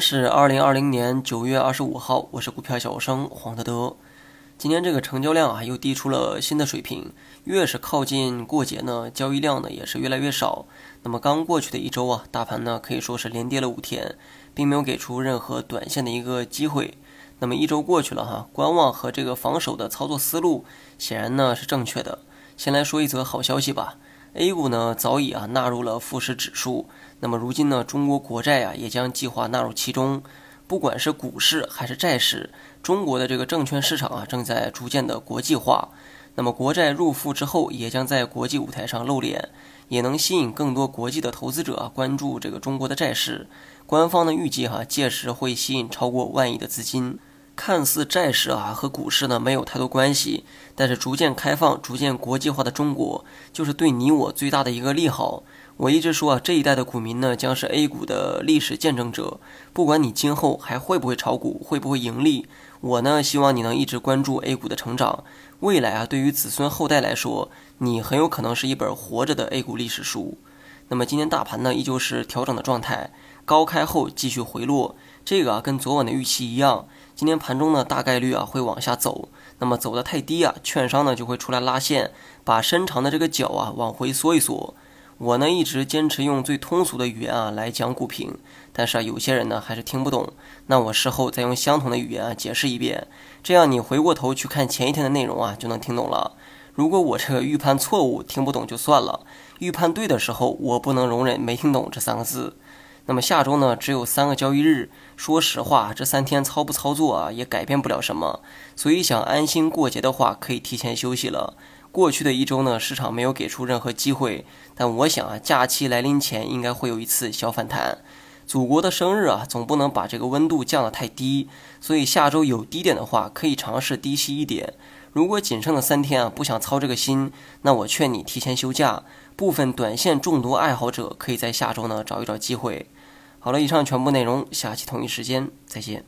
是二零二零年九月二十五号，我是股票小生黄德德。今天这个成交量啊又低出了新的水平，越是靠近过节呢，交易量呢也是越来越少。那么刚过去的一周啊，大盘呢可以说是连跌了五天，并没有给出任何短线的一个机会。那么一周过去了哈，观望和这个防守的操作思路显然呢是正确的。先来说一则好消息吧。A 股呢早已啊纳入了富时指数，那么如今呢中国国债啊也将计划纳入其中。不管是股市还是债市，中国的这个证券市场啊正在逐渐的国际化。那么国债入富之后，也将在国际舞台上露脸，也能吸引更多国际的投资者啊关注这个中国的债市。官方呢预计哈届时会吸引超过万亿的资金。看似债市啊和股市呢没有太多关系，但是逐渐开放、逐渐国际化的中国，就是对你我最大的一个利好。我一直说啊，这一代的股民呢将是 A 股的历史见证者。不管你今后还会不会炒股，会不会盈利，我呢希望你能一直关注 A 股的成长。未来啊，对于子孙后代来说，你很有可能是一本活着的 A 股历史书。那么今天大盘呢依旧是调整的状态，高开后继续回落，这个啊跟昨晚的预期一样。今天盘中呢，大概率啊会往下走，那么走的太低啊，券商呢就会出来拉线，把伸长的这个脚啊往回缩一缩。我呢一直坚持用最通俗的语言啊来讲股评，但是啊有些人呢还是听不懂，那我事后再用相同的语言啊解释一遍，这样你回过头去看前一天的内容啊就能听懂了。如果我这个预判错误听不懂就算了，预判对的时候我不能容忍没听懂这三个字。那么下周呢，只有三个交易日。说实话，这三天操不操作啊，也改变不了什么。所以想安心过节的话，可以提前休息了。过去的一周呢，市场没有给出任何机会，但我想啊，假期来临前应该会有一次小反弹。祖国的生日啊，总不能把这个温度降得太低。所以下周有低点的话，可以尝试低吸一点。如果仅剩的三天啊，不想操这个心，那我劝你提前休假。部分短线中毒爱好者可以在下周呢找一找机会。好了，以上全部内容，下期同一时间再见。